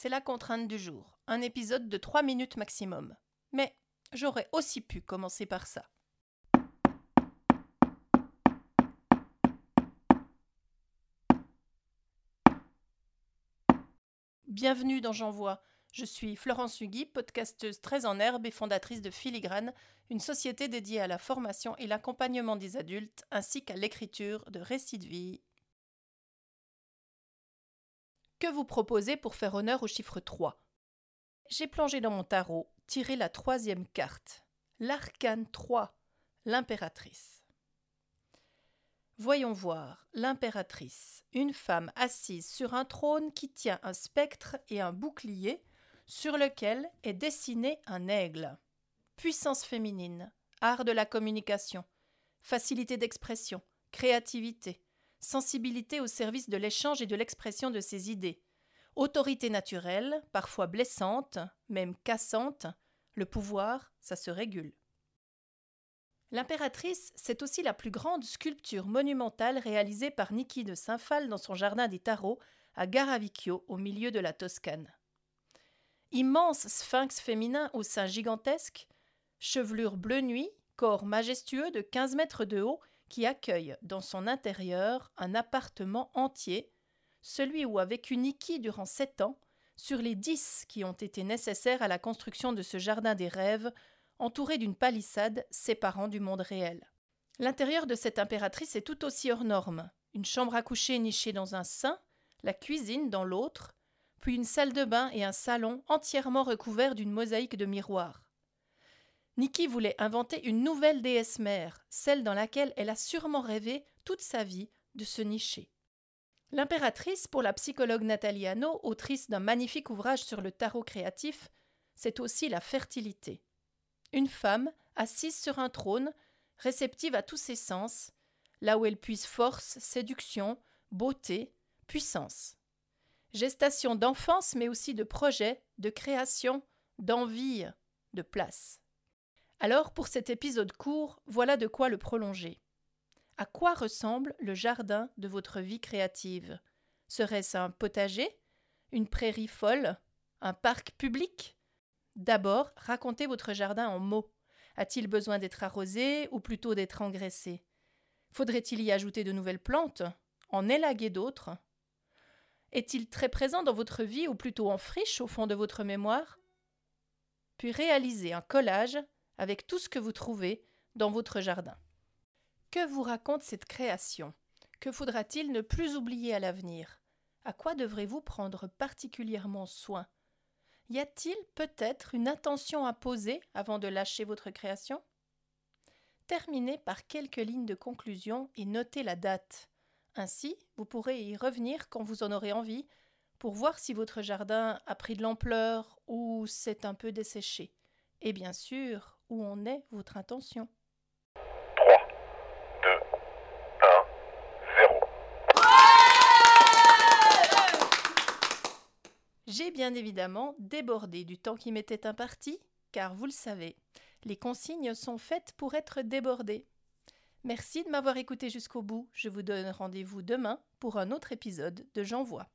c'est la contrainte du jour. Un épisode de 3 minutes maximum. Mais j'aurais aussi pu commencer par ça. Bienvenue dans J'envoie. Je suis Florence Hugui, podcasteuse très en herbe et fondatrice de Filigrane, une société dédiée à la formation et l'accompagnement des adultes ainsi qu'à l'écriture de récits de vie. Que vous proposez pour faire honneur au chiffre 3 J'ai plongé dans mon tarot, tiré la troisième carte, l'arcane 3, l'impératrice. Voyons voir, l'impératrice, une femme assise sur un trône qui tient un spectre et un bouclier sur lequel est dessiné un aigle. Puissance féminine, art de la communication, facilité d'expression, créativité, sensibilité au service de l'échange et de l'expression de ses idées, autorité naturelle, parfois blessante, même cassante, le pouvoir, ça se régule. L'impératrice, c'est aussi la plus grande sculpture monumentale réalisée par Niki de Saint-Phal dans son jardin des Tarots à Garavicchio, au milieu de la Toscane. Immense sphinx féminin au sein gigantesque, chevelure bleu nuit, corps majestueux de 15 mètres de haut qui accueille dans son intérieur un appartement entier, celui où a vécu Niki durant sept ans, sur les dix qui ont été nécessaires à la construction de ce jardin des rêves, entouré d'une palissade séparant du monde réel. L'intérieur de cette impératrice est tout aussi hors norme. Une chambre à coucher nichée dans un sein, la cuisine dans l'autre, puis une salle de bain et un salon entièrement recouverts d'une mosaïque de miroirs. Niki voulait inventer une nouvelle déesse mère, celle dans laquelle elle a sûrement rêvé toute sa vie de se nicher. L'impératrice, pour la psychologue Nathalie autrice d'un magnifique ouvrage sur le tarot créatif, c'est aussi la fertilité. Une femme, assise sur un trône, réceptive à tous ses sens, là où elle puise force, séduction, beauté, puissance gestation d'enfance, mais aussi de projet, de création, d'envie, de place. Alors, pour cet épisode court, voilà de quoi le prolonger. À quoi ressemble le jardin de votre vie créative? Serait-ce un potager? Une prairie folle? Un parc public? D'abord, racontez votre jardin en mots. A-t-il besoin d'être arrosé ou plutôt d'être engraissé? Faudrait-il y ajouter de nouvelles plantes? En élaguer d'autres? Est-il très présent dans votre vie ou plutôt en friche au fond de votre mémoire? Puis réalisez un collage avec tout ce que vous trouvez dans votre jardin. Que vous raconte cette création? Que faudra-t-il ne plus oublier à l'avenir? À quoi devrez-vous prendre particulièrement soin? Y a-t-il peut-être une intention à poser avant de lâcher votre création? Terminez par quelques lignes de conclusion et notez la date. Ainsi, vous pourrez y revenir quand vous en aurez envie pour voir si votre jardin a pris de l'ampleur ou s'est un peu desséché. Et bien sûr, où en est votre intention. 3, 2, 1, 0. J'ai bien évidemment débordé du temps qui m'était imparti, car vous le savez, les consignes sont faites pour être débordées. Merci de m'avoir écouté jusqu'au bout. Je vous donne rendez-vous demain pour un autre épisode de J'envoie.